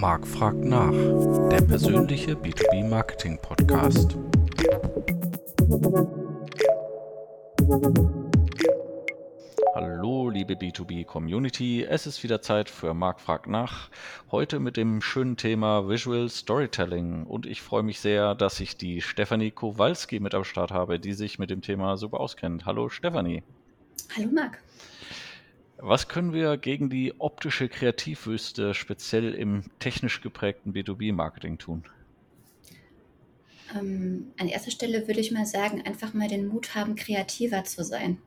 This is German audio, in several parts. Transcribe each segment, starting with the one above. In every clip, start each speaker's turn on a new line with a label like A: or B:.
A: Marc fragt nach, der persönliche B2B Marketing Podcast. Hallo, liebe B2B Community, es ist wieder Zeit für Marc fragt nach. Heute mit dem schönen Thema Visual Storytelling und ich freue mich sehr, dass ich die Stefanie Kowalski mit am Start habe, die sich mit dem Thema super auskennt. Hallo Stefanie.
B: Hallo Marc.
A: Was können wir gegen die optische Kreativwüste speziell im technisch geprägten B2B-Marketing tun?
B: Ähm, an erster Stelle würde ich mal sagen, einfach mal den Mut haben, kreativer zu sein.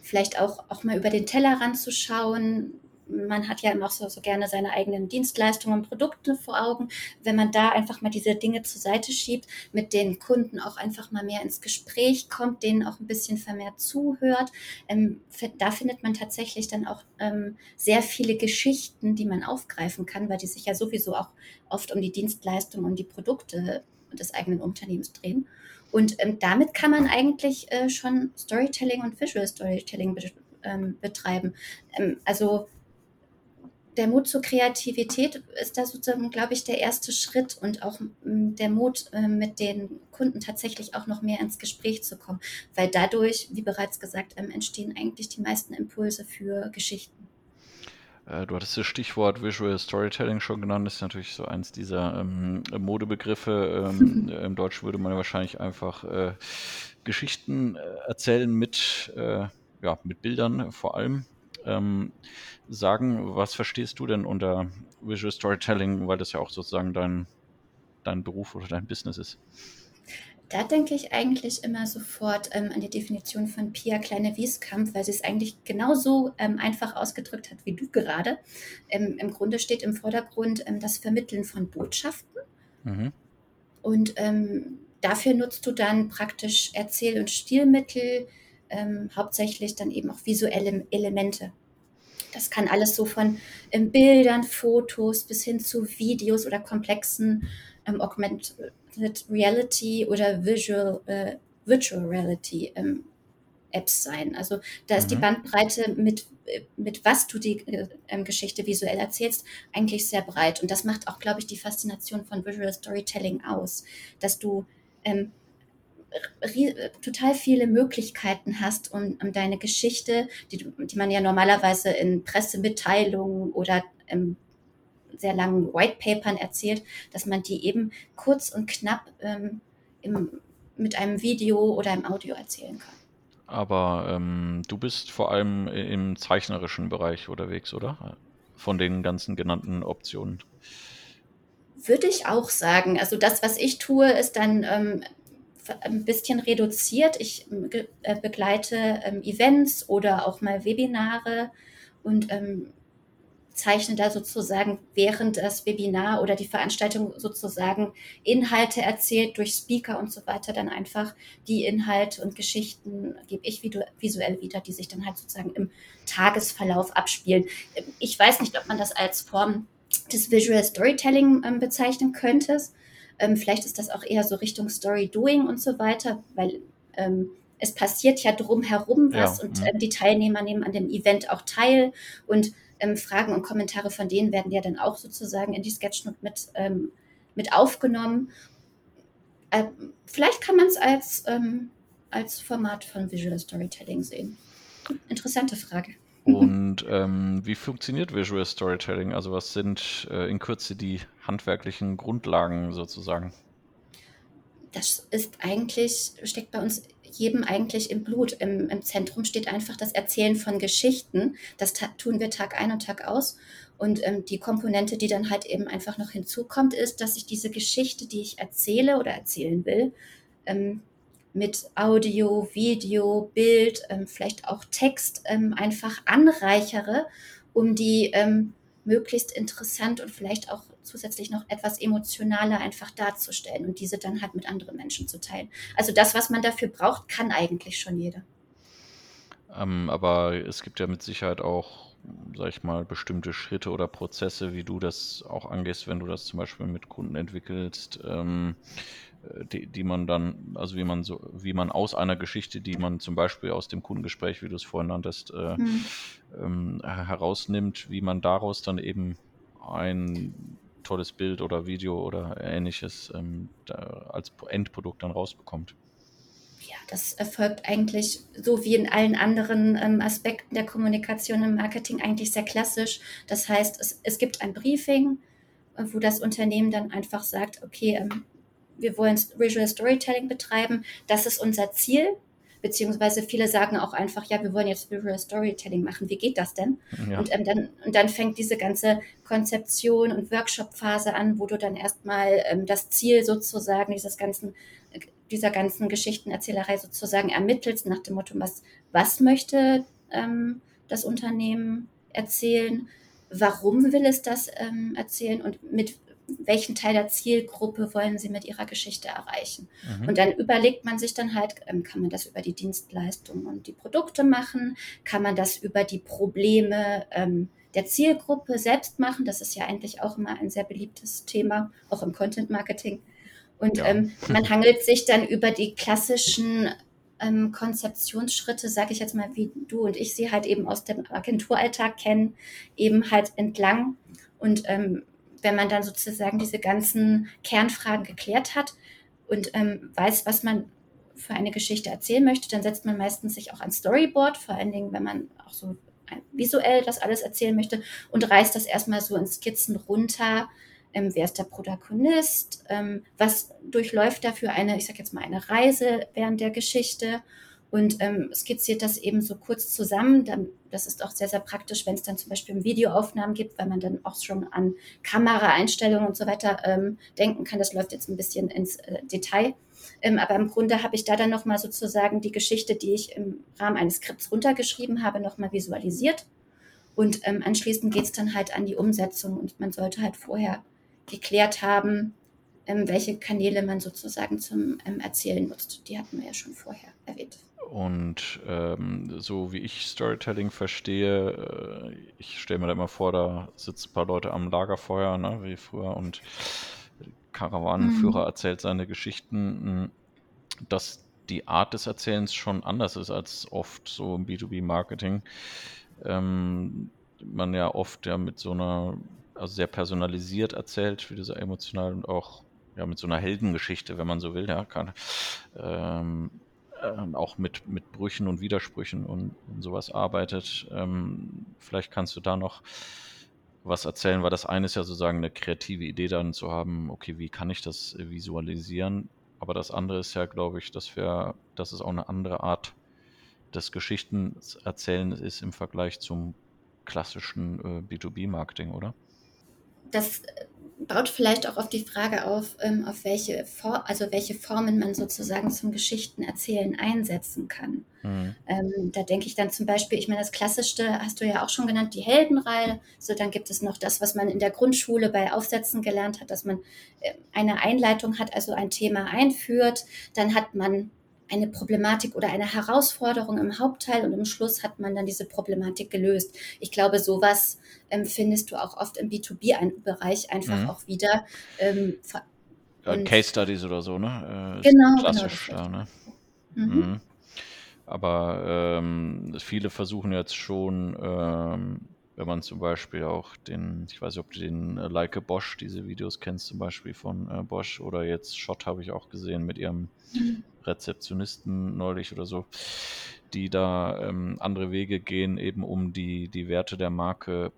B: Vielleicht auch, auch mal über den Tellerrand zu schauen, man hat ja immer auch so, so gerne seine eigenen Dienstleistungen und Produkte vor Augen. Wenn man da einfach mal diese Dinge zur Seite schiebt, mit den Kunden auch einfach mal mehr ins Gespräch kommt, denen auch ein bisschen vermehrt zuhört, ähm, da findet man tatsächlich dann auch ähm, sehr viele Geschichten, die man aufgreifen kann, weil die sich ja sowieso auch oft um die Dienstleistungen und die Produkte des eigenen Unternehmens drehen. Und ähm, damit kann man eigentlich äh, schon Storytelling und Visual Storytelling be ähm, betreiben. Ähm, also der Mut zur Kreativität ist da sozusagen, glaube ich, der erste Schritt und auch mm, der Mut, äh, mit den Kunden tatsächlich auch noch mehr ins Gespräch zu kommen, weil dadurch, wie bereits gesagt, ähm, entstehen eigentlich die meisten Impulse für Geschichten.
A: Äh, du hattest das Stichwort Visual Storytelling schon genannt, das ist natürlich so eins dieser ähm, Modebegriffe. Ähm, Im Deutsch würde man wahrscheinlich einfach äh, Geschichten äh, erzählen mit, äh, ja, mit Bildern vor allem ähm, sagen, was verstehst du denn unter Visual Storytelling, weil das ja auch sozusagen dein, dein Beruf oder dein Business ist?
B: Da denke ich eigentlich immer sofort ähm, an die Definition von Pia Kleine-Wieskamp, weil sie es eigentlich genauso ähm, einfach ausgedrückt hat wie du gerade. Ähm, Im Grunde steht im Vordergrund ähm, das Vermitteln von Botschaften. Mhm. Und ähm, dafür nutzt du dann praktisch Erzähl- und Stilmittel, ähm, hauptsächlich dann eben auch visuelle Elemente. Das kann alles so von ähm, Bildern, Fotos bis hin zu Videos oder komplexen ähm, Augmented Reality oder Visual, äh, Virtual Reality ähm, Apps sein. Also da ist mhm. die Bandbreite mit, mit was du die äh, ähm, Geschichte visuell erzählst, eigentlich sehr breit. Und das macht auch, glaube ich, die Faszination von Visual Storytelling aus, dass du ähm, total viele Möglichkeiten hast, um, um deine Geschichte, die, die, man ja normalerweise in Pressemitteilungen oder im sehr langen White Papern erzählt, dass man die eben kurz und knapp ähm, im, mit einem Video oder einem Audio erzählen kann.
A: Aber ähm, du bist vor allem im zeichnerischen Bereich unterwegs, oder? Von den ganzen genannten Optionen.
B: Würde ich auch sagen. Also das, was ich tue, ist dann ähm, ein bisschen reduziert. Ich äh, begleite ähm, Events oder auch mal Webinare und ähm, zeichne da sozusagen während das Webinar oder die Veranstaltung sozusagen Inhalte erzählt durch Speaker und so weiter, dann einfach die Inhalte und Geschichten gebe ich visuell wieder, die sich dann halt sozusagen im Tagesverlauf abspielen. Ich weiß nicht, ob man das als Form des Visual Storytelling ähm, bezeichnen könnte. Ähm, vielleicht ist das auch eher so Richtung Story Doing und so weiter, weil ähm, es passiert ja drumherum was ja, und mhm. ähm, die Teilnehmer nehmen an dem Event auch teil und ähm, Fragen und Kommentare von denen werden ja dann auch sozusagen in die Sketchnote mit, ähm, mit aufgenommen. Äh, vielleicht kann man es als, ähm, als Format von Visual Storytelling sehen. Interessante Frage.
A: Und ähm, wie funktioniert Visual Storytelling? Also was sind äh, in Kürze die handwerklichen Grundlagen sozusagen?
B: Das ist eigentlich, steckt bei uns jedem eigentlich im Blut. Im, Im, Zentrum steht einfach das Erzählen von Geschichten. Das tun wir Tag ein und Tag aus. Und ähm, die Komponente, die dann halt eben einfach noch hinzukommt, ist, dass ich diese Geschichte, die ich erzähle oder erzählen will, ähm, mit Audio, Video, Bild, ähm, vielleicht auch Text ähm, einfach anreichere, um die ähm, möglichst interessant und vielleicht auch zusätzlich noch etwas emotionaler einfach darzustellen und diese dann halt mit anderen Menschen zu teilen. Also das, was man dafür braucht, kann eigentlich schon jeder.
A: Ähm, aber es gibt ja mit Sicherheit auch, sag ich mal, bestimmte Schritte oder Prozesse, wie du das auch angehst, wenn du das zum Beispiel mit Kunden entwickelst. Die, die man dann, also wie man so, wie man aus einer Geschichte, die man zum Beispiel aus dem Kundengespräch, wie du es vorhin nanntest, äh, hm. ähm, herausnimmt, wie man daraus dann eben ein tolles Bild oder Video oder ähnliches ähm, als Endprodukt dann rausbekommt.
B: Ja, das erfolgt eigentlich so wie in allen anderen ähm, Aspekten der Kommunikation im Marketing eigentlich sehr klassisch. Das heißt, es, es gibt ein Briefing, äh, wo das Unternehmen dann einfach sagt, okay, ähm, wir wollen Visual Storytelling betreiben, das ist unser Ziel beziehungsweise viele sagen auch einfach, ja, wir wollen jetzt Visual Storytelling machen, wie geht das denn? Ja. Und, ähm, dann, und dann fängt diese ganze Konzeption und Workshop-Phase an, wo du dann erstmal ähm, das Ziel sozusagen dieses ganzen, dieser ganzen Geschichtenerzählerei sozusagen ermittelst, nach dem Motto, was, was möchte ähm, das Unternehmen erzählen? Warum will es das ähm, erzählen und mit welchen Teil der Zielgruppe wollen Sie mit Ihrer Geschichte erreichen. Mhm. Und dann überlegt man sich dann halt, ähm, kann man das über die Dienstleistungen und die Produkte machen? Kann man das über die Probleme ähm, der Zielgruppe selbst machen? Das ist ja eigentlich auch immer ein sehr beliebtes Thema, auch im Content Marketing. Und ja. ähm, man hangelt sich dann über die klassischen ähm, Konzeptionsschritte, sage ich jetzt mal, wie du und ich sie halt eben aus dem Agenturalltag kennen, eben halt entlang. Und ähm, wenn man dann sozusagen diese ganzen Kernfragen geklärt hat und ähm, weiß, was man für eine Geschichte erzählen möchte, dann setzt man meistens sich auch ein Storyboard, vor allen Dingen, wenn man auch so visuell das alles erzählen möchte und reißt das erstmal so in Skizzen runter. Ähm, wer ist der Protagonist? Ähm, was durchläuft da für eine, ich sag jetzt mal, eine Reise während der Geschichte? Und ähm, skizziert das eben so kurz zusammen. Dann, das ist auch sehr, sehr praktisch, wenn es dann zum Beispiel Videoaufnahmen gibt, weil man dann auch schon an Kameraeinstellungen und so weiter ähm, denken kann. Das läuft jetzt ein bisschen ins äh, Detail. Ähm, aber im Grunde habe ich da dann nochmal sozusagen die Geschichte, die ich im Rahmen eines Skripts runtergeschrieben habe, nochmal visualisiert. Und ähm, anschließend geht es dann halt an die Umsetzung und man sollte halt vorher geklärt haben, ähm, welche Kanäle man sozusagen zum ähm, Erzählen nutzt. Die hatten wir ja schon vorher erwähnt.
A: Und ähm, so wie ich Storytelling verstehe, äh, ich stelle mir da immer vor, da sitzen ein paar Leute am Lagerfeuer, ne, wie früher, und Karawanenführer mhm. erzählt seine Geschichten, hm, dass die Art des Erzählens schon anders ist als oft so im B2B-Marketing. Ähm, man ja oft ja mit so einer, also sehr personalisiert erzählt, wie sehr emotional und auch ja mit so einer Heldengeschichte, wenn man so will, ja, kann. Ähm, ähm, auch mit, mit Brüchen und Widersprüchen und, und sowas arbeitet. Ähm, vielleicht kannst du da noch was erzählen, weil das eine ist ja sozusagen eine kreative Idee dann zu haben, okay, wie kann ich das visualisieren? Aber das andere ist ja, glaube ich, dass wir, dass es auch eine andere Art des Geschichtenerzählens ist im Vergleich zum klassischen äh, B2B-Marketing, oder?
B: Das baut vielleicht auch auf die Frage auf, ähm, auf welche, For also welche Formen man sozusagen zum Geschichtenerzählen einsetzen kann. Mhm. Ähm, da denke ich dann zum Beispiel, ich meine, das Klassischste hast du ja auch schon genannt, die Heldenreihe. So, dann gibt es noch das, was man in der Grundschule bei Aufsätzen gelernt hat, dass man äh, eine Einleitung hat, also ein Thema einführt. Dann hat man eine Problematik oder eine Herausforderung im Hauptteil und im Schluss hat man dann diese Problematik gelöst. Ich glaube, sowas ähm, findest du auch oft im B2B-Bereich einfach mhm. auch wieder. Ähm,
A: ja, Case Studies oder so, ne?
B: Äh, genau,
A: genau klassisch, genau. Ja, ne? Mhm. Mhm. Aber ähm, viele versuchen jetzt schon, ähm, wenn man zum Beispiel auch den, ich weiß nicht, ob du den äh, Like Bosch, diese Videos kennst, zum Beispiel von äh, Bosch oder jetzt Shot habe ich auch gesehen mit ihrem mhm. Rezeptionisten neulich oder so, die da ähm, andere Wege gehen, eben um die, die Werte der Marke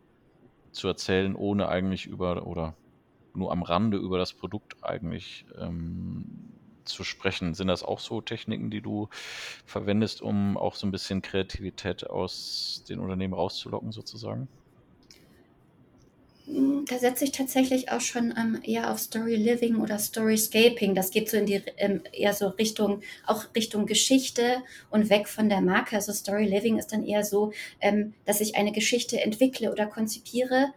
A: zu erzählen, ohne eigentlich über oder nur am Rande über das Produkt eigentlich ähm, zu sprechen. Sind das auch so Techniken, die du verwendest, um auch so ein bisschen Kreativität aus den Unternehmen rauszulocken, sozusagen?
B: Hm, da setze ich tatsächlich auch schon ähm, eher auf Story Living oder Storyscaping. Das geht so in die ähm, eher so Richtung, auch Richtung Geschichte und weg von der Marke. Also Story Living ist dann eher so, ähm, dass ich eine Geschichte entwickle oder konzipiere,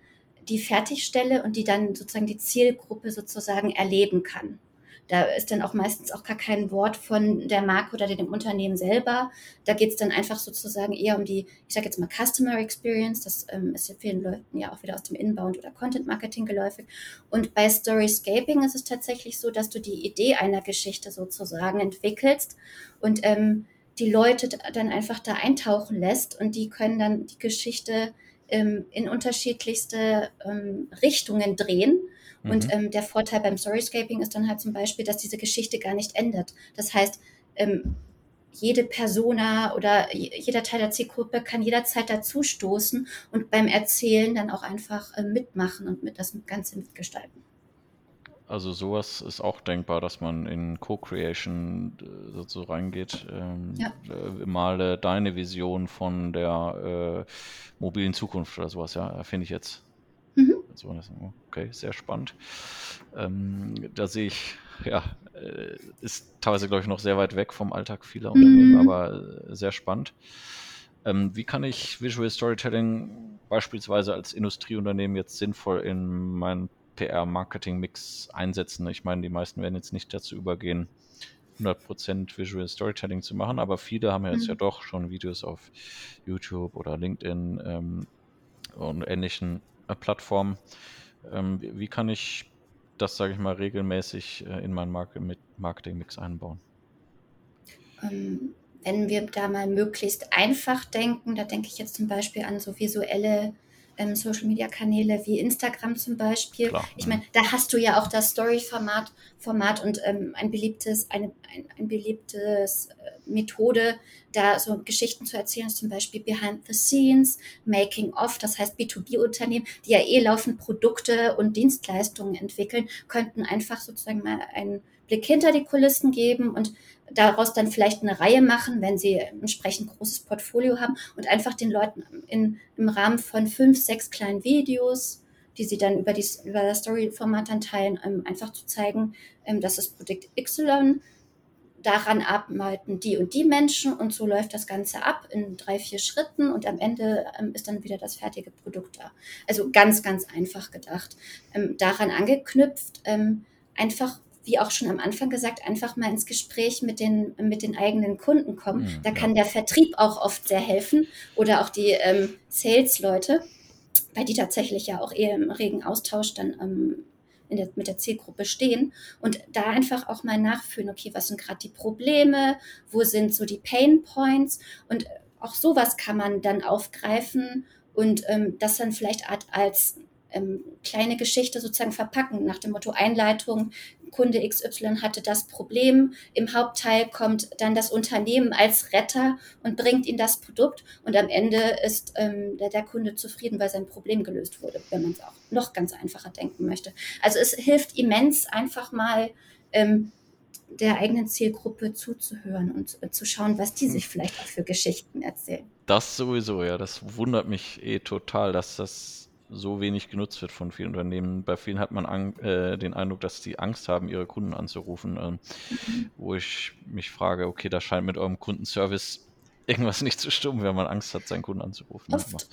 B: die fertigstelle und die dann sozusagen die Zielgruppe sozusagen erleben kann. Da ist dann auch meistens auch gar kein Wort von der Marke oder dem Unternehmen selber. Da geht es dann einfach sozusagen eher um die, ich sage jetzt mal Customer Experience. Das ähm, ist ja vielen Leuten ja auch wieder aus dem Inbound oder Content Marketing geläufig. Und bei Storyscaping ist es tatsächlich so, dass du die Idee einer Geschichte sozusagen entwickelst und ähm, die Leute dann einfach da eintauchen lässt und die können dann die Geschichte ähm, in unterschiedlichste ähm, Richtungen drehen. Mhm. Und ähm, der Vorteil beim Storyscaping ist dann halt zum Beispiel, dass diese Geschichte gar nicht endet. Das heißt, ähm, jede Persona oder jeder Teil der Zielgruppe kann jederzeit dazu stoßen und beim Erzählen dann auch einfach äh, mitmachen und mit das Ganze mitgestalten.
A: Also sowas ist auch denkbar, dass man in Co-Creation äh, so reingeht. Ähm, ja. äh, male deine Vision von der äh, mobilen Zukunft oder sowas, ja, finde ich jetzt. Mhm. Okay, sehr spannend. Ähm, da sehe ich, ja, äh, ist teilweise, glaube ich, noch sehr weit weg vom Alltag vieler Unternehmen, mhm. aber äh, sehr spannend. Ähm, wie kann ich Visual Storytelling beispielsweise als Industrieunternehmen jetzt sinnvoll in meinen PR-Marketing-Mix einsetzen. Ich meine, die meisten werden jetzt nicht dazu übergehen, 100% Visual Storytelling zu machen, aber viele haben jetzt mhm. ja doch schon Videos auf YouTube oder LinkedIn ähm, und ähnlichen äh, Plattformen. Ähm, wie, kann ich das, sage ich mal, regelmäßig äh, in meinen Mark Marketing-Mix einbauen?
B: Ähm, wenn wir da mal möglichst einfach denken, da denke ich jetzt zum Beispiel an so visuelle ähm, Social-Media-Kanäle wie Instagram zum Beispiel. Klar, ich meine, da hast du ja auch das Story-Format Format und ähm, ein beliebtes, eine, ein, ein beliebtes äh, Methode, da so Geschichten zu erzählen, ist zum Beispiel Behind the Scenes, Making of, das heißt B2B-Unternehmen, die ja eh laufend Produkte und Dienstleistungen entwickeln, könnten einfach sozusagen mal einen Blick hinter die Kulissen geben und daraus dann vielleicht eine Reihe machen, wenn sie entsprechend großes Portfolio haben und einfach den Leuten in, im Rahmen von fünf, sechs kleinen Videos, die sie dann über, die, über das Story-Format dann teilen, ähm, einfach zu zeigen, ähm, dass das Produkt Y daran arbeiten die und die Menschen und so läuft das Ganze ab in drei, vier Schritten und am Ende ähm, ist dann wieder das fertige Produkt da. Also ganz, ganz einfach gedacht. Daran angeknüpft, einfach wie auch schon am Anfang gesagt, einfach mal ins Gespräch mit den, mit den eigenen Kunden kommen. Mhm, da kann der Vertrieb auch oft sehr helfen oder auch die ähm, Sales-Leute, weil die tatsächlich ja auch eher im regen Austausch dann ähm, der, mit der Zielgruppe stehen und da einfach auch mal nachfühlen, okay, was sind gerade die Probleme, wo sind so die Pain Points und auch sowas kann man dann aufgreifen und ähm, das dann vielleicht als ähm, kleine Geschichte sozusagen verpacken, nach dem Motto Einleitung, Kunde XY hatte das Problem, im Hauptteil kommt dann das Unternehmen als Retter und bringt ihm das Produkt und am Ende ist ähm, der, der Kunde zufrieden, weil sein Problem gelöst wurde, wenn man es auch noch ganz einfacher denken möchte. Also es hilft immens einfach mal ähm, der eigenen Zielgruppe zuzuhören und äh, zu schauen, was die hm. sich vielleicht auch für Geschichten erzählen.
A: Das sowieso, ja, das wundert mich eh total, dass das so wenig genutzt wird von vielen Unternehmen. Bei vielen hat man an, äh, den Eindruck, dass die Angst haben, ihre Kunden anzurufen, äh, mhm. wo ich mich frage, okay, da scheint mit eurem Kundenservice irgendwas nicht zu stimmen, wenn man Angst hat, seinen Kunden anzurufen.
B: Oft,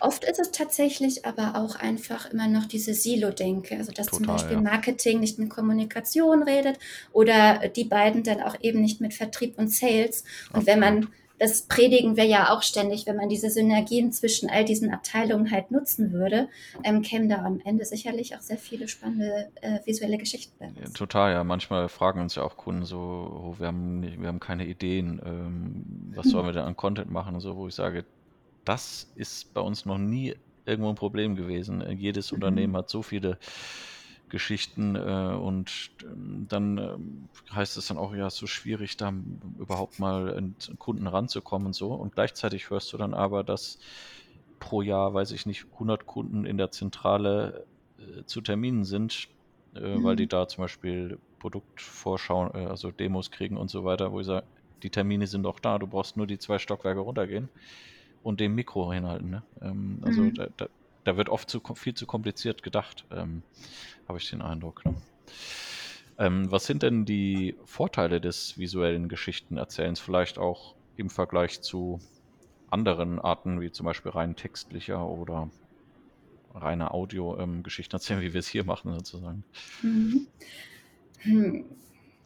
B: oft ist es tatsächlich aber auch einfach immer noch diese Silo-Denke, also dass Total, zum Beispiel ja. Marketing nicht mit Kommunikation redet oder die beiden dann auch eben nicht mit Vertrieb und Sales. Und Absolut. wenn man das predigen wir ja auch ständig, wenn man diese Synergien zwischen all diesen Abteilungen halt nutzen würde, ähm, kämen da am Ende sicherlich auch sehr viele spannende äh, visuelle Geschichten bei
A: Ja, total, ja. Manchmal fragen uns ja auch Kunden so, oh, wir, haben, wir haben keine Ideen, ähm, was sollen wir denn an Content machen und so, wo ich sage, das ist bei uns noch nie irgendwo ein Problem gewesen. Jedes mhm. Unternehmen hat so viele Geschichten äh, und ähm, dann äh, heißt es dann auch, ja, so schwierig, da überhaupt mal an Kunden ranzukommen und so. Und gleichzeitig hörst du dann aber, dass pro Jahr, weiß ich nicht, 100 Kunden in der Zentrale äh, zu Terminen sind, mhm. weil die mhm. da zum Beispiel Produktvorschauen, äh, also Demos kriegen und so weiter, wo ich sage, die Termine sind doch da, du brauchst nur die zwei Stockwerke runtergehen und dem Mikro hinhalten. Ne? Ähm, also mhm. da, da, da wird oft zu, viel zu kompliziert gedacht, ähm, habe ich den Eindruck. Ne? Ähm, was sind denn die Vorteile des visuellen Geschichtenerzählens, vielleicht auch im Vergleich zu anderen Arten, wie zum Beispiel rein textlicher oder reine Audio-Geschichten ähm, wie wir es hier machen, sozusagen? Mhm.
B: Hm.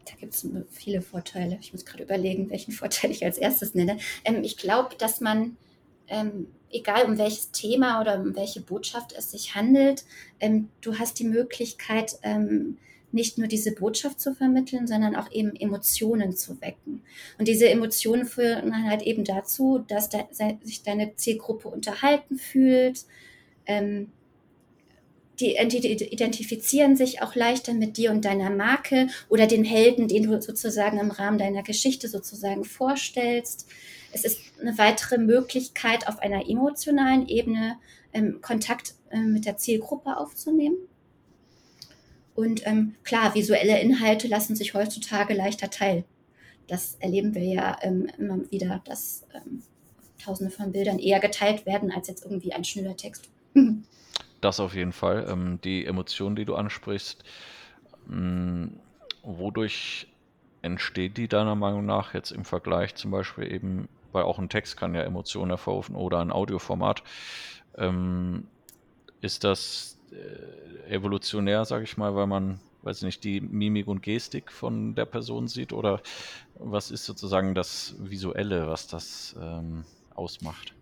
B: Da gibt es viele Vorteile. Ich muss gerade überlegen, welchen Vorteil ich als erstes nenne. Ähm, ich glaube, dass man ähm, egal um welches Thema oder um welche Botschaft es sich handelt, ähm, du hast die Möglichkeit, ähm, nicht nur diese Botschaft zu vermitteln, sondern auch eben Emotionen zu wecken. Und diese Emotionen führen halt eben dazu, dass de sich deine Zielgruppe unterhalten fühlt. Ähm, die identifizieren sich auch leichter mit dir und deiner Marke oder den Helden, den du sozusagen im Rahmen deiner Geschichte sozusagen vorstellst. Es ist eine weitere Möglichkeit, auf einer emotionalen Ebene ähm, Kontakt äh, mit der Zielgruppe aufzunehmen. Und ähm, klar, visuelle Inhalte lassen sich heutzutage leichter teilen. Das erleben wir ja ähm, immer wieder, dass ähm, Tausende von Bildern eher geteilt werden als jetzt irgendwie ein schneller Text.
A: das auf jeden Fall. Ähm, die Emotionen, die du ansprichst, mh, hm, wodurch entsteht die deiner Meinung nach jetzt im Vergleich zum Beispiel eben, weil auch ein Text kann ja Emotionen hervorrufen oder ein Audioformat. Ähm, ist das äh, evolutionär, sage ich mal, weil man, weiß nicht, die Mimik und Gestik von der Person sieht? Oder was ist sozusagen das Visuelle, was das ähm, ausmacht?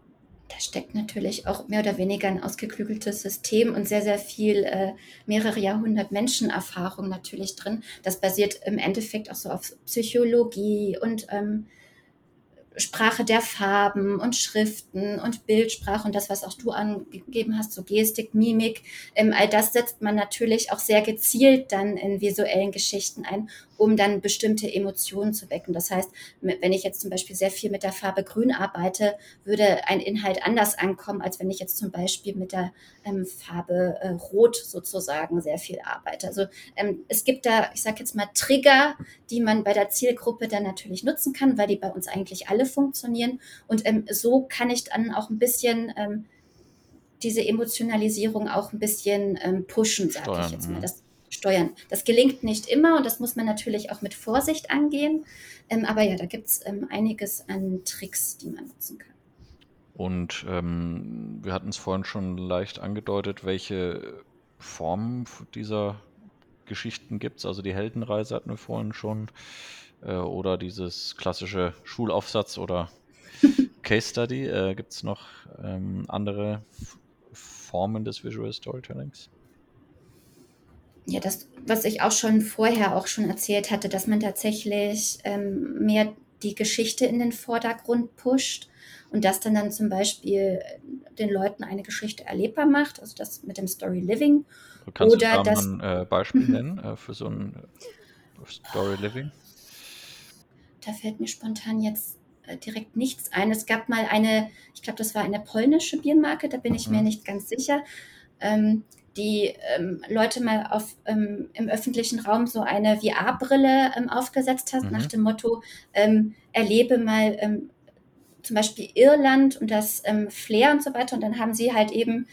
B: Da steckt natürlich auch mehr oder weniger ein ausgeklügeltes System und sehr, sehr viel, äh, mehrere Jahrhundert Menschenerfahrung natürlich drin. Das basiert im Endeffekt auch so auf Psychologie und ähm, Sprache der Farben und Schriften und Bildsprache und das, was auch du angegeben hast, so Gestik, Mimik, ähm, all das setzt man natürlich auch sehr gezielt dann in visuellen Geschichten ein, um dann bestimmte Emotionen zu wecken. Das heißt, wenn ich jetzt zum Beispiel sehr viel mit der Farbe Grün arbeite, würde ein Inhalt anders ankommen, als wenn ich jetzt zum Beispiel mit der ähm, Farbe äh, Rot sozusagen sehr viel arbeite. Also ähm, es gibt da, ich sage jetzt mal, Trigger, die man bei der Zielgruppe dann natürlich nutzen kann, weil die bei uns eigentlich alle funktionieren. Und ähm, so kann ich dann auch ein bisschen ähm, diese Emotionalisierung auch ein bisschen ähm, pushen, sage ich jetzt mal. Mhm. Das, steuern. Das gelingt nicht immer und das muss man natürlich auch mit Vorsicht angehen. Ähm, aber ja, da gibt es ähm, einiges an Tricks, die man nutzen kann.
A: Und ähm, wir hatten es vorhin schon leicht angedeutet, welche Formen dieser Geschichten gibt es. Also die Heldenreise hatten wir vorhin schon. Äh, oder dieses klassische Schulaufsatz oder Case Study. Äh, gibt es noch ähm, andere Formen des Visual Storytellings?
B: Ja, das, was ich auch schon vorher auch schon erzählt hatte, dass man tatsächlich ähm, mehr die Geschichte in den Vordergrund pusht und das dann dann zum Beispiel den Leuten eine Geschichte erlebbar macht, also das mit dem Story Living.
A: Kannst oder du da das, ein äh, Beispiel mhm. nennen äh, für so ein äh, Story Living?
B: Da fällt mir spontan jetzt äh, direkt nichts ein. Es gab mal eine, ich glaube, das war eine polnische Biermarke, da bin ich mhm. mir nicht ganz sicher. Ähm, die ähm, Leute mal auf, ähm, im öffentlichen Raum so eine VR-Brille ähm, aufgesetzt hat, mhm. nach dem Motto, ähm, erlebe mal ähm, zum Beispiel Irland und das ähm, Flair und so weiter. Und dann haben sie halt eben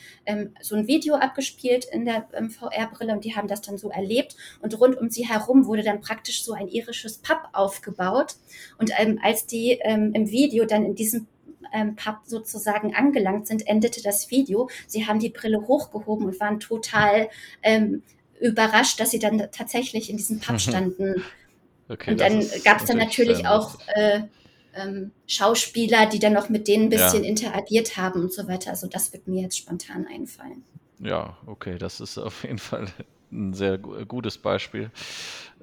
B: so ein Video abgespielt in der VR-Brille und die haben das dann so erlebt. Und rund um sie herum wurde dann praktisch so ein irisches Pub aufgebaut. Und als die im Video dann in diesem ähm, Pub sozusagen angelangt sind, endete das Video. Sie haben die Brille hochgehoben und waren total ähm, überrascht, dass sie dann tatsächlich in diesem Pub standen. Okay, und dann gab es dann natürlich auch äh, ähm, Schauspieler, die dann noch mit denen ein bisschen ja. interagiert haben und so weiter. Also das wird mir jetzt spontan einfallen.
A: Ja, okay, das ist auf jeden Fall ein sehr gutes Beispiel,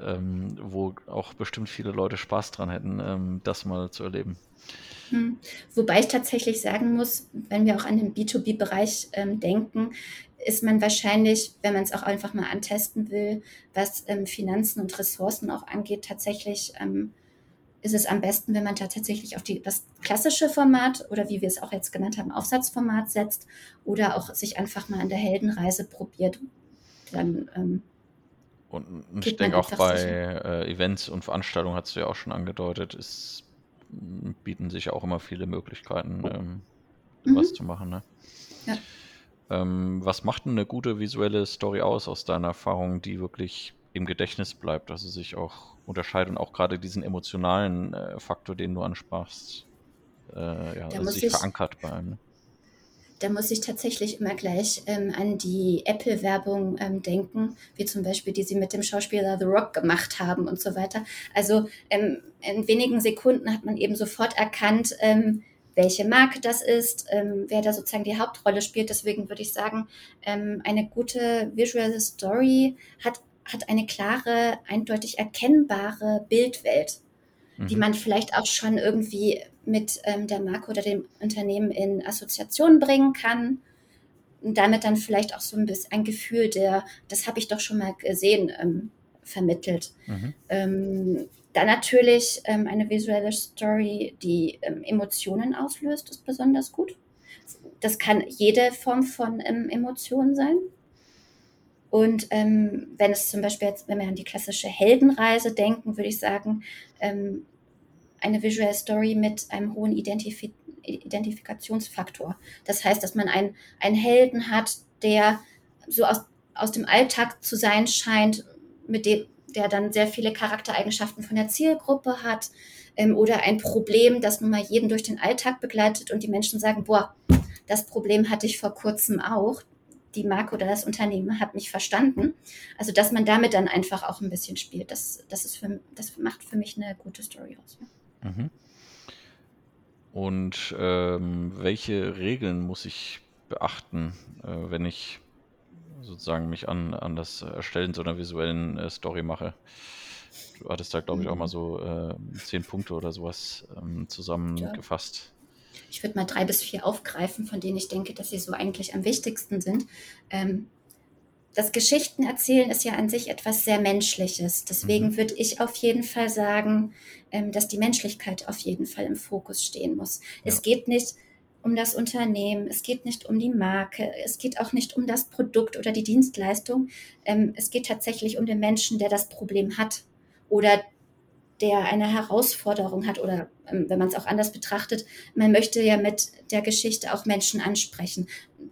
A: ähm, wo auch bestimmt viele Leute Spaß dran hätten, ähm, das mal zu erleben.
B: Hm. Wobei ich tatsächlich sagen muss, wenn wir auch an den B2B-Bereich ähm, denken, ist man wahrscheinlich, wenn man es auch einfach mal antesten will, was ähm, Finanzen und Ressourcen auch angeht, tatsächlich ähm, ist es am besten, wenn man da tatsächlich auf die, das klassische Format oder wie wir es auch jetzt genannt haben, Aufsatzformat setzt oder auch sich einfach mal an der Heldenreise probiert. Dann ähm,
A: und ich denke auch bei äh, Events und Veranstaltungen, hast du ja auch schon angedeutet, ist bieten sich auch immer viele Möglichkeiten, ähm, mhm. was zu machen. Ne? Ja. Ähm, was macht denn eine gute visuelle Story aus, aus deiner Erfahrung, die wirklich im Gedächtnis bleibt, also sich auch unterscheidet und auch gerade diesen emotionalen äh, Faktor, den du ansprachst, äh, ja, also sich verankert bei einem. Ne?
B: Da muss ich tatsächlich immer gleich ähm, an die Apple-Werbung ähm, denken, wie zum Beispiel die sie mit dem Schauspieler The Rock gemacht haben und so weiter. Also ähm, in wenigen Sekunden hat man eben sofort erkannt, ähm, welche Marke das ist, ähm, wer da sozusagen die Hauptrolle spielt. Deswegen würde ich sagen, ähm, eine gute Visual Story hat hat eine klare, eindeutig erkennbare Bildwelt, mhm. die man vielleicht auch schon irgendwie mit ähm, der Marke oder dem Unternehmen in Assoziation bringen kann. Und damit dann vielleicht auch so ein bisschen ein Gefühl der, das habe ich doch schon mal gesehen, ähm, vermittelt. Mhm. Ähm, dann natürlich ähm, eine visuelle Story, die ähm, Emotionen auslöst, ist besonders gut. Das kann jede Form von ähm, Emotion sein. Und ähm, wenn es zum Beispiel jetzt, wenn wir an die klassische Heldenreise denken, würde ich sagen, ähm, eine Visual Story mit einem hohen Identif Identifikationsfaktor. Das heißt, dass man einen, einen Helden hat, der so aus, aus dem Alltag zu sein scheint, mit dem, der dann sehr viele Charaktereigenschaften von der Zielgruppe hat ähm, oder ein Problem, das nun mal jeden durch den Alltag begleitet und die Menschen sagen, boah, das Problem hatte ich vor kurzem auch. Die Marke oder das Unternehmen hat mich verstanden. Also, dass man damit dann einfach auch ein bisschen spielt, das, das, ist für, das macht für mich eine gute Story aus. Mhm.
A: Und ähm, welche Regeln muss ich beachten, äh, wenn ich sozusagen mich an, an das Erstellen so einer visuellen äh, Story mache. Du hattest da, glaube ich, auch mal mhm. so äh, zehn Punkte oder sowas ähm, zusammengefasst.
B: Ja. Ich würde mal drei bis vier aufgreifen, von denen ich denke, dass sie so eigentlich am wichtigsten sind. Ähm, das Geschichtenerzählen ist ja an sich etwas sehr Menschliches. Deswegen mhm. würde ich auf jeden Fall sagen, ähm, dass die Menschlichkeit auf jeden Fall im Fokus stehen muss. Ja. Es geht nicht um das Unternehmen, es geht nicht um die Marke, es geht auch nicht um das Produkt oder die Dienstleistung. Ähm, es geht tatsächlich um den Menschen, der das Problem hat oder der eine Herausforderung hat oder ähm, wenn man es auch anders betrachtet, man möchte ja mit der Geschichte auch Menschen ansprechen.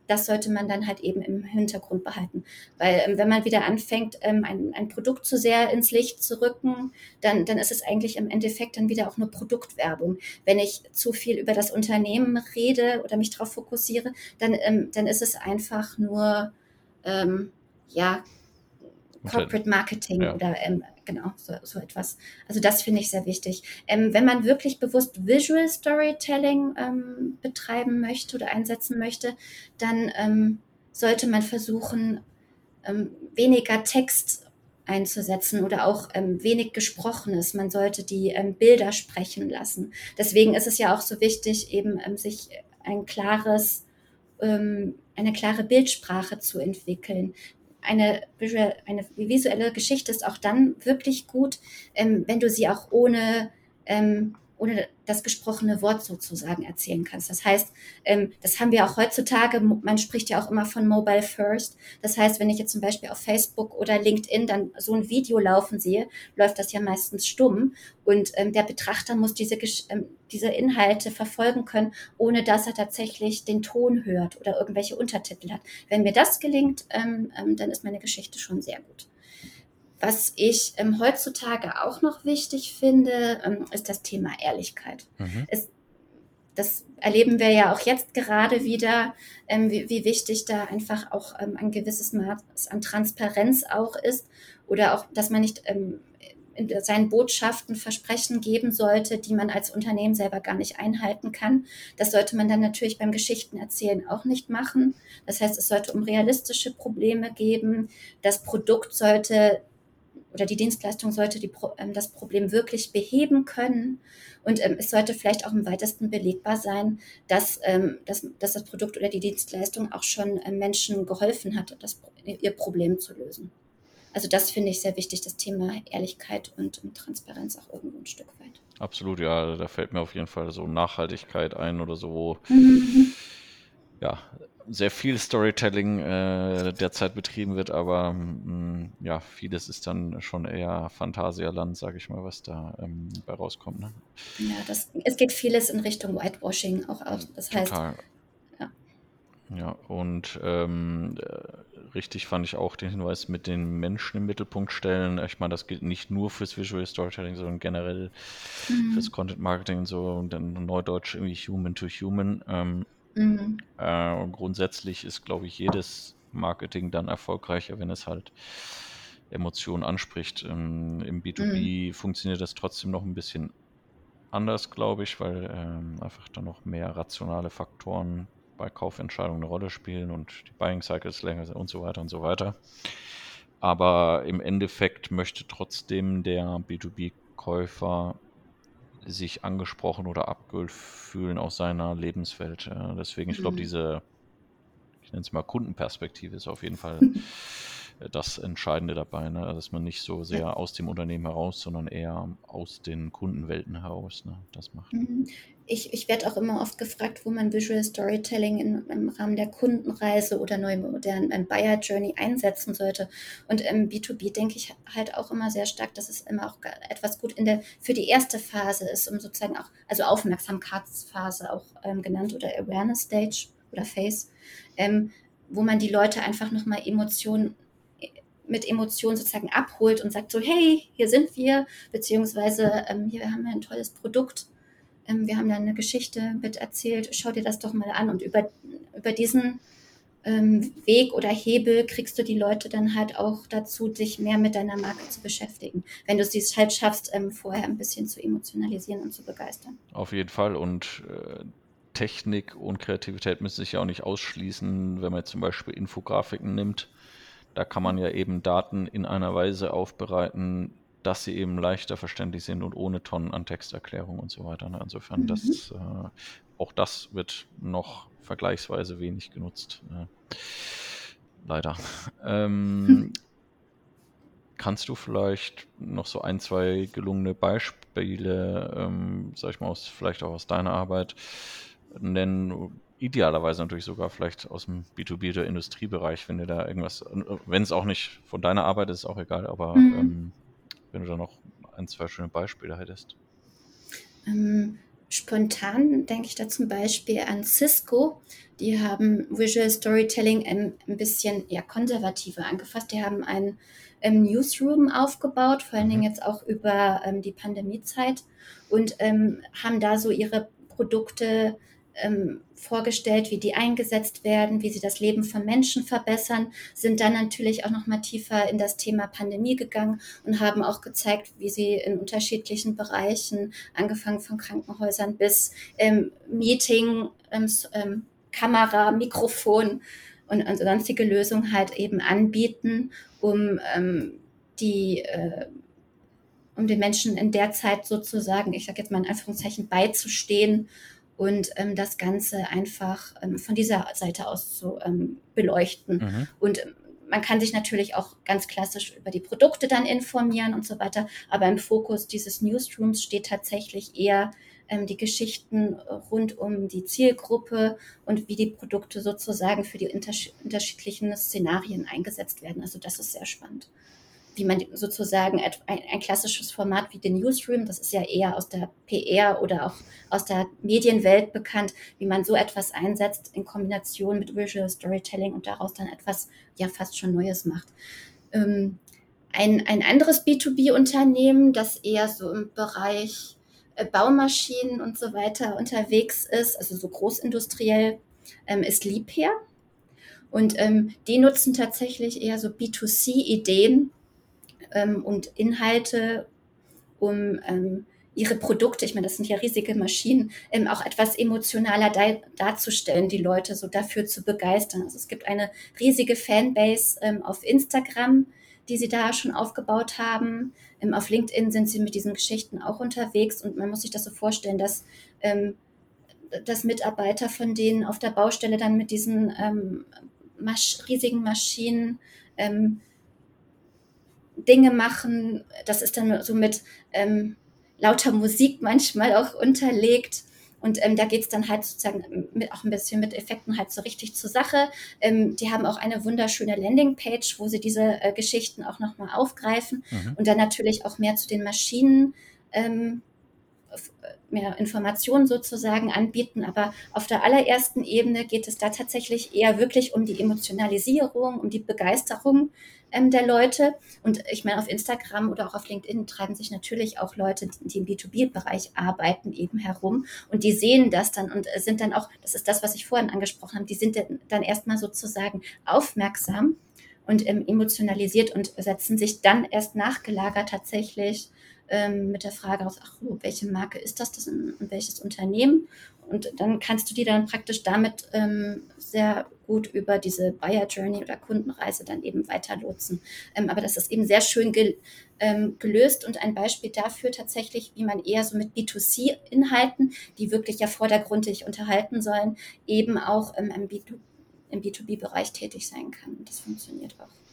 B: Das sollte man dann halt eben im Hintergrund behalten. Weil ähm, wenn man wieder anfängt, ähm, ein, ein Produkt zu sehr ins Licht zu rücken, dann, dann ist es eigentlich im Endeffekt dann wieder auch nur Produktwerbung. Wenn ich zu viel über das Unternehmen rede oder mich darauf fokussiere, dann, ähm, dann ist es einfach nur ähm, ja, Corporate Marketing ja. oder ähm, genau, so, so, etwas. Also das finde ich sehr wichtig. Ähm, wenn man wirklich bewusst Visual Storytelling ähm, betreiben möchte oder einsetzen möchte, dann ähm, sollte man versuchen, ähm, weniger Text einzusetzen oder auch ähm, wenig Gesprochenes. Man sollte die ähm, Bilder sprechen lassen. Deswegen ist es ja auch so wichtig, eben sich ein klares eine klare Bildsprache zu entwickeln eine, eine visuelle Geschichte ist auch dann wirklich gut, ähm, wenn du sie auch ohne ähm, ohne das gesprochene Wort sozusagen erzählen kannst. Das heißt, ähm, das haben wir auch heutzutage, man spricht ja auch immer von Mobile First. Das heißt, wenn ich jetzt zum Beispiel auf Facebook oder LinkedIn dann so ein Video laufen sehe, läuft das ja meistens stumm und ähm, der Betrachter muss diese, ähm, diese Inhalte verfolgen können, ohne dass er tatsächlich den Ton hört oder irgendwelche Untertitel hat. Wenn mir das gelingt, dann ist meine Geschichte schon sehr gut. Was ich ähm, heutzutage auch noch wichtig finde, ähm, ist das Thema Ehrlichkeit. Mhm. Es, das erleben wir ja auch jetzt gerade wieder, ähm, wie, wie, wichtig da einfach auch ähm, ein gewisses Maß an Transparenz auch ist oder auch, dass man nicht ähm, in seinen Botschaften Versprechen geben sollte, die man als Unternehmen selber gar nicht einhalten kann. Das sollte man dann natürlich beim Geschichtenerzählen auch nicht machen. Das heißt, es sollte um realistische Probleme geben. Das Produkt sollte oder die Dienstleistung sollte die, ähm, das Problem wirklich beheben können. Und ähm, es sollte vielleicht auch im weitesten belegbar sein, dass, ähm, dass, dass das Produkt oder die Dienstleistung auch schon äh, Menschen geholfen hat, das, ihr Problem zu lösen. Also das finde ich sehr wichtig, das Thema Ehrlichkeit und, und Transparenz auch irgendwo ein Stück weit.
A: Absolut, ja, da fällt mir auf jeden Fall so Nachhaltigkeit ein oder so. Mhm. Ja, sehr viel Storytelling äh, derzeit betrieben wird, aber mh, mm, ja, vieles ist dann schon eher Phantasialand, sage ich mal, was da ähm, bei rauskommt. Ne?
B: Ja, das, es geht vieles in Richtung Whitewashing auch aus. Das Total. heißt,
A: ja. Ja, und ähm, äh, richtig fand ich auch den Hinweis mit den Menschen im Mittelpunkt stellen. Ich meine, das gilt nicht nur fürs Visual Storytelling, sondern generell mhm. fürs Content Marketing und so und dann Neudeutsch irgendwie Human to Human. Ähm, Mhm. Äh, grundsätzlich ist, glaube ich, jedes Marketing dann erfolgreicher, wenn es halt Emotionen anspricht. Ähm, Im B2B mhm. funktioniert das trotzdem noch ein bisschen anders, glaube ich, weil ähm, einfach dann noch mehr rationale Faktoren bei Kaufentscheidungen eine Rolle spielen und die Buying Cycles länger sind und so weiter und so weiter. aber im Endeffekt möchte trotzdem der B2B-Käufer sich angesprochen oder abgeholt fühlen aus seiner Lebenswelt. Deswegen, ich glaube,
B: Mhm.
A: diese, ich nenne es mal Kundenperspektive, ist auf jeden Fall das Entscheidende dabei, ne? dass man nicht so sehr
B: Ja.
A: aus dem Unternehmen heraus, sondern eher aus den Kundenwelten heraus ne? das macht.
B: Mhm. Ich, ich werde auch immer oft gefragt, wo man Visual Storytelling in, im Rahmen der Kundenreise oder neu modernen ähm, Buyer Journey einsetzen sollte. Und im B2B denke ich halt auch immer sehr stark, dass es immer auch etwas gut in der für die erste Phase ist, um sozusagen auch, also Aufmerksamkeitsphase auch ähm, genannt oder Awareness Stage oder Phase, ähm, wo man die Leute einfach nochmal Emotionen mit Emotionen sozusagen abholt und sagt so, hey, hier sind wir, beziehungsweise ähm, hier haben wir ein tolles Produkt, ähm, wir haben da eine Geschichte mit erzählt, schau dir das doch mal an. Und über, über diesen ähm, Weg oder Hebel kriegst du die Leute dann halt auch dazu, sich mehr mit deiner Marke zu beschäftigen, wenn du es halt schaffst, ähm, vorher ein bisschen zu emotionalisieren und zu begeistern.
A: Auf jeden Fall. Und äh, Technik und Kreativität müssen sich ja auch nicht ausschließen, wenn man jetzt zum Beispiel Infografiken nimmt. Da kann man ja eben Daten in einer Weise aufbereiten, dass sie eben leichter verständlich sind und ohne Tonnen an Texterklärung und so weiter. Ne? Insofern,
B: Mhm.
A: das, äh, auch das wird noch vergleichsweise wenig genutzt. Äh, leider. Ähm, kannst du vielleicht noch so ein, zwei gelungene Beispiele, ähm, sag ich mal, aus, vielleicht auch aus deiner Arbeit nennen? Idealerweise natürlich sogar vielleicht aus dem B2B oder Industriebereich, wenn dir da irgendwas, wenn es auch nicht von deiner Arbeit ist, ist auch egal, aber
B: Mhm.
A: ähm, wenn du da noch ein, zwei schöne Beispiele hättest.
B: Ähm, spontan denke ich da zum Beispiel an Cisco. Die haben Visual Storytelling ein, ein bisschen ja, konservativer angefasst. Die haben einen ähm, Newsroom aufgebaut, vor allen
A: Mhm.
B: Dingen jetzt auch über ähm, die Pandemiezeit und ähm, haben da so ihre Produkte ähm, vorgestellt, wie die eingesetzt werden, wie sie das Leben von Menschen verbessern, sind dann natürlich auch noch mal tiefer in das Thema Pandemie gegangen und haben auch gezeigt, wie sie in unterschiedlichen Bereichen, angefangen von Krankenhäusern bis ähm, Meeting, ähm, ähm, Kamera, Mikrofon und, und sonstige Lösungen halt eben anbieten, um ähm, die äh, um den Menschen in der Zeit sozusagen, ich sage jetzt mal in Anführungszeichen, beizustehen und ähm, das Ganze einfach ähm, von dieser Seite aus zu ähm, beleuchten.
A: Mhm.
B: Und ähm, man kann sich natürlich auch ganz klassisch über die Produkte dann informieren und so weiter, aber im Fokus dieses Newsrooms steht tatsächlich eher ähm, die Geschichten rund um die Zielgruppe und wie die Produkte sozusagen für die unterschied unterschiedlichen Szenarien eingesetzt werden. Also das ist sehr spannend wie man sozusagen ein, ein, klassisches Format wie den Newsroom, das ist ja eher aus der PR oder auch aus der Medienwelt bekannt, wie man so etwas einsetzt in Kombination mit Visual Storytelling und daraus dann etwas ja fast schon Neues macht. Ähm, ein, ein anderes B2B-Unternehmen, das eher so im Bereich äh, Baumaschinen und so weiter unterwegs ist, also so großindustriell, ähm, ist Liebherr. Und ähm, die nutzen tatsächlich eher so B2C-Ideen, ähm, und Inhalte, um ähm, ihre Produkte, ich meine, das sind ja riesige Maschinen, ähm, auch etwas emotionaler da, darzustellen, die Leute so dafür zu begeistern. Also es gibt eine riesige Fanbase ähm, auf Instagram, die sie da schon aufgebaut haben. Ähm, auf LinkedIn sind sie mit diesen Geschichten auch unterwegs und man muss sich das so vorstellen, dass, ähm, dass Mitarbeiter von denen auf der Baustelle dann mit diesen ähm, Masch riesigen Maschinen ähm, Dinge machen. Das ist dann so mit ähm, lauter Musik manchmal auch unterlegt. Und ähm, da geht es dann halt sozusagen mit, auch ein bisschen mit Effekten halt so richtig zur Sache. Ähm, die haben auch eine wunderschöne Landingpage, wo sie diese äh, Geschichten auch nochmal aufgreifen mhm. und dann natürlich auch mehr zu den Maschinen ähm, mehr Informationen sozusagen anbieten. Aber auf der allerersten Ebene geht es da tatsächlich eher wirklich um die Emotionalisierung, um die Begeisterung ähm, der Leute. Und ich meine, auf Instagram oder auch auf LinkedIn treiben sich natürlich auch Leute, die im B2B-Bereich arbeiten, eben herum. Und die sehen das dann und sind dann auch, das ist das, was ich vorhin angesprochen habe, die sind dann erstmal sozusagen aufmerksam und ähm, emotionalisiert und setzen sich dann erst nachgelagert tatsächlich ähm, mit der Frage aus, ach, oh, welche Marke ist das, das und welches Unternehmen? Und dann kannst du die dann praktisch damit ähm, sehr gut über diese Buyer Journey oder Kundenreise dann eben weiter lotsen. Ähm, aber das ist eben sehr schön gel ähm, gelöst und ein Beispiel dafür tatsächlich, wie man eher so mit B2C-Inhalten, die wirklich ja vordergründig unterhalten sollen, eben auch im, B2, im B2B-Bereich tätig sein kann. Das funktioniert auch.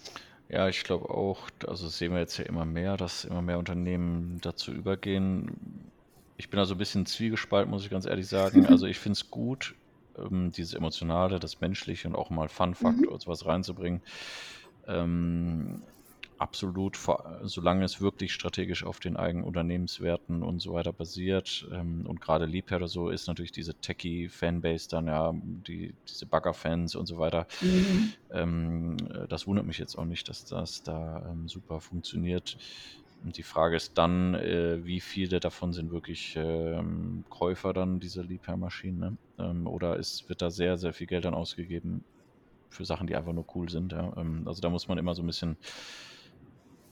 A: Ja, ich glaube auch, also sehen wir jetzt ja immer mehr, dass immer mehr Unternehmen dazu übergehen. Ich bin also ein bisschen zwiegespalten, muss ich ganz ehrlich sagen. Also ich finde es gut, ähm, dieses Emotionale, das Menschliche und auch mal Fun-Faktor mhm. und sowas reinzubringen. Ähm, absolut, solange es wirklich strategisch auf den eigenen Unternehmenswerten und so weiter basiert. Ähm, und gerade Liebherr so ist natürlich diese Techie-Fanbase dann ja, die, diese Bagger-Fans und so weiter. Mhm. Ähm, äh, das wundert mich jetzt auch nicht, dass das da ähm, super funktioniert. Und die Frage ist dann, äh, wie viele davon sind wirklich ähm, Käufer dann dieser Liebherr-Maschinen? Ne? Ähm, oder ist, wird da sehr, sehr viel Geld dann ausgegeben für Sachen, die einfach nur cool sind? Ja? Ähm, also da muss man immer so ein bisschen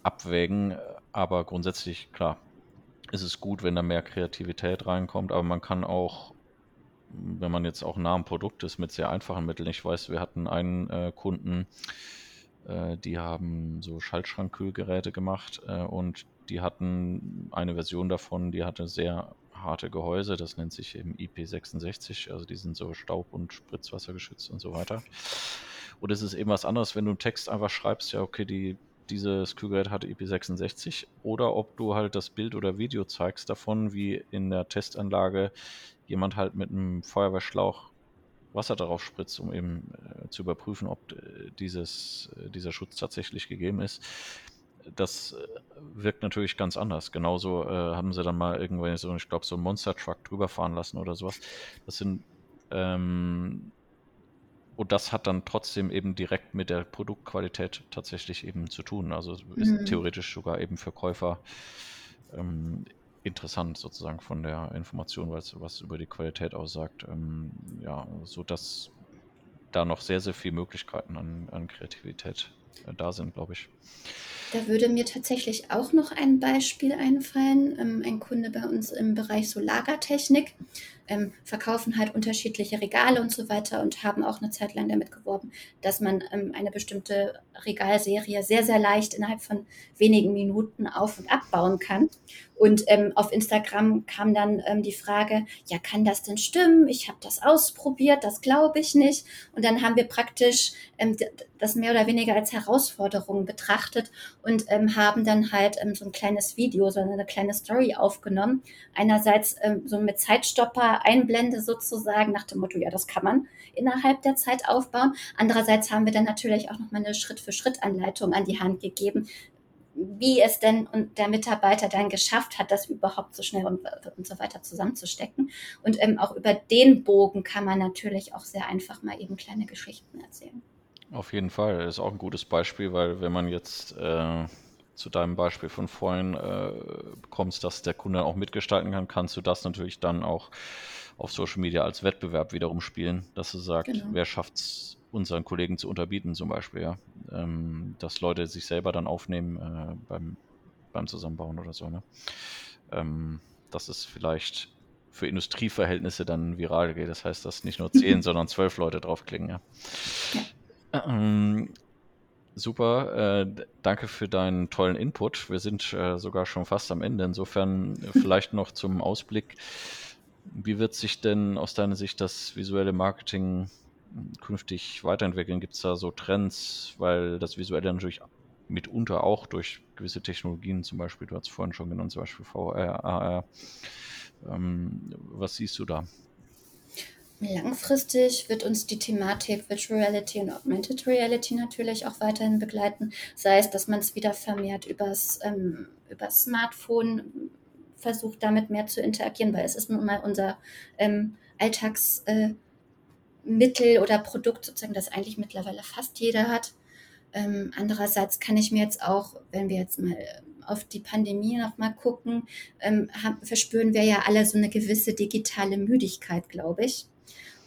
A: abwägen. Aber grundsätzlich, klar, ist es gut, wenn da mehr Kreativität reinkommt. Aber man kann auch, wenn man jetzt auch nah am Produkt ist, mit sehr einfachen Mitteln. Ich weiß, wir hatten einen äh, Kunden, äh, die haben so Schaltschrankkühlgeräte gemacht äh, und die hatten eine Version davon, die hatte sehr harte Gehäuse, das nennt sich eben IP66, also die sind so Staub- und Spritzwasser geschützt und so weiter. Und es ist eben was anderes, wenn du einen Text einfach schreibst, ja, okay, die dieses Kühlgerät hatte IP66 oder ob du halt das Bild oder Video zeigst davon, wie in der Testanlage jemand halt mit einem Feuerwehrschlauch Wasser darauf spritzt, um eben äh, zu überprüfen, ob äh, dieses, äh, dieser Schutz tatsächlich gegeben ist. Das äh, wirkt natürlich ganz anders. Genauso äh, haben sie dann mal irgendwann so, ich glaube, so einen Monster Truck drüber fahren lassen oder sowas. Das sind ähm, und das hat dann trotzdem eben direkt mit der Produktqualität tatsächlich eben zu tun. Also ist mhm. theoretisch sogar eben für Käufer ähm, interessant sozusagen von der Information, was, was über die Qualität aussagt. Ähm, ja, so dass da noch sehr, sehr viele Möglichkeiten an, an Kreativität äh, da sind, glaube ich.
B: Da würde mir tatsächlich auch noch ein Beispiel einfallen. Ähm, ein Kunde bei uns im Bereich so Lagertechnik ähm, verkaufen halt unterschiedliche Regale und so weiter und haben auch eine Zeit lang damit geworben, dass man ähm, eine bestimmte Regalserie sehr, sehr leicht innerhalb von wenigen Minuten auf- und abbauen kann. Und ähm, auf Instagram kam dann ähm, die Frage, ja, kann das denn stimmen? Ich habe das ausprobiert, das glaube ich nicht. Und dann haben wir praktisch ähm, das mehr oder weniger als Herausforderung betrachtet und ähm, haben dann halt so ein kleines Video, so eine kleine Story aufgenommen. Einerseits so mit Zeitstopper einblende sozusagen nach dem Motto, ja, das kann man innerhalb der Zeit aufbauen. Andererseits haben wir dann natürlich auch noch mal eine Schritt-für-Schritt-Anleitung an die Hand gegeben, wie es denn und der Mitarbeiter dann geschafft hat, das überhaupt so schnell und, und so weiter zusammenzustecken. Und ähm, auch über den Bogen kann man natürlich auch sehr einfach mal eben kleine Geschichten erzählen.
A: Auf jeden Fall, das ist auch ein gutes Beispiel, weil wenn man jetzt äh, zu deinem Beispiel von vorhin äh, kommst, dass der Kunde auch mitgestalten kann, kannst du das natürlich dann auch auf Social Media als Wettbewerb wiederum spielen, dass du sagst, genau. wer schafft es unseren Kollegen zu unterbieten zum Beispiel, ja? ähm, dass Leute sich selber dann aufnehmen äh, beim, beim Zusammenbauen oder so. Ne? Ähm, dass es vielleicht für Industrieverhältnisse dann viral geht. Das heißt, dass nicht nur zehn, sondern zwölf Leute draufklicken. Ja. ja. Ähm, Super, äh, danke für deinen tollen Input. Wir sind äh, sogar schon fast am Ende. Insofern äh, vielleicht noch zum Ausblick. Wie wird sich denn aus deiner Sicht das visuelle Marketing künftig weiterentwickeln? Gibt es da so Trends? Weil das visuelle natürlich mitunter auch durch gewisse Technologien, zum Beispiel, du hast es vorhin schon genannt, zum Beispiel VR, AR. Ähm, was siehst du da?
B: Langfristig wird uns die Thematik Virtual Reality und Augmented Reality natürlich auch weiterhin begleiten. Sei es, dass man es wieder vermehrt übers, ähm, übers Smartphone versucht, damit mehr zu interagieren, weil es ist nun mal unser ähm, Alltagsmittel äh, oder Produkt sozusagen, das eigentlich mittlerweile fast jeder hat. Ähm, andererseits kann ich mir jetzt auch, wenn wir jetzt mal auf die Pandemie noch mal gucken, ähm, haben, verspüren wir ja alle so eine gewisse digitale Müdigkeit, glaube ich.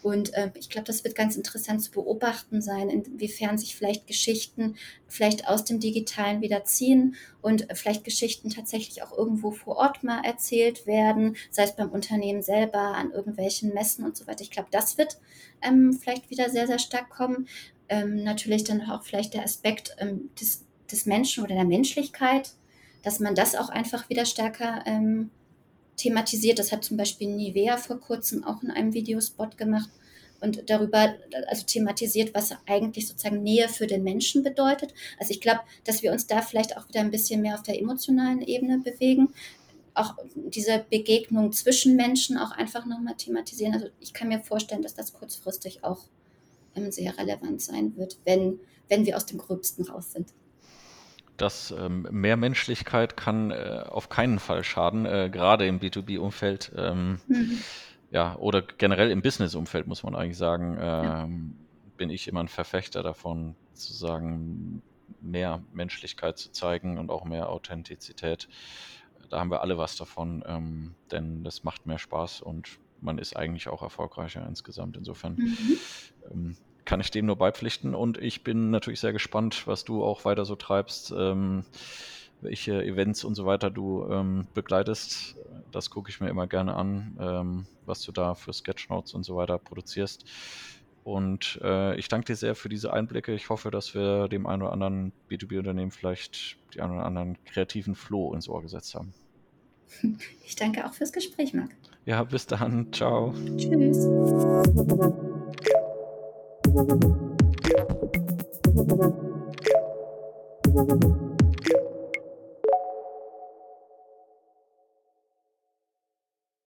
B: Und äh, ich glaube, das wird ganz interessant zu beobachten sein, inwiefern sich vielleicht Geschichten vielleicht aus dem Digitalen wieder ziehen und vielleicht Geschichten tatsächlich auch irgendwo vor Ort mal erzählt werden, sei es beim Unternehmen selber, an irgendwelchen Messen und so weiter. Ich glaube, das wird ähm, vielleicht wieder sehr, sehr stark kommen. Ähm, natürlich dann auch vielleicht der Aspekt ähm, des, des Menschen oder der Menschlichkeit, dass man das auch einfach wieder stärker ähm, thematisiert. Das hat zum Beispiel Nivea vor kurzem auch in einem Videospot gemacht und darüber also thematisiert, was eigentlich sozusagen Nähe für den Menschen bedeutet. Also ich glaube, dass wir uns da vielleicht auch wieder ein bisschen mehr auf der emotionalen Ebene bewegen. Auch diese Begegnung zwischen Menschen auch einfach nochmal thematisieren. Also ich kann mir vorstellen, dass das kurzfristig auch ähm, sehr relevant sein wird, wenn, wenn wir aus dem Gröbsten raus sind
A: dass ähm, mehr Menschlichkeit kann äh, auf keinen Fall schaden, äh, gerade im B2B-Umfeld. Ähm, mhm. Ja, oder generell im Business-Umfeld muss man eigentlich sagen, ähm, ja. bin ich immer ein Verfechter davon, zu sagen, mehr Menschlichkeit zu zeigen und auch mehr Authentizität. Da haben wir alle was davon, ähm, denn das macht mehr Spaß und man ist eigentlich auch erfolgreicher insgesamt. Insofern mhm. ähm, kann ich dem nur beipflichten und ich bin natürlich sehr gespannt, was du auch weiter so treibst, ähm, welche Events und so weiter du ähm, begleitest. Das gucke ich mir immer gerne an, ähm, was du da für Sketchnotes und so weiter produzierst. Und äh, ich danke dir sehr für diese Einblicke. Ich hoffe, dass wir dem einen oder anderen B2B-Unternehmen vielleicht die einen oder anderen kreativen Floh ins Ohr gesetzt haben.
B: Ich danke auch fürs Gespräch, Marc.
A: Ja, bis dann. Ciao.
B: Tschüss. Thank you.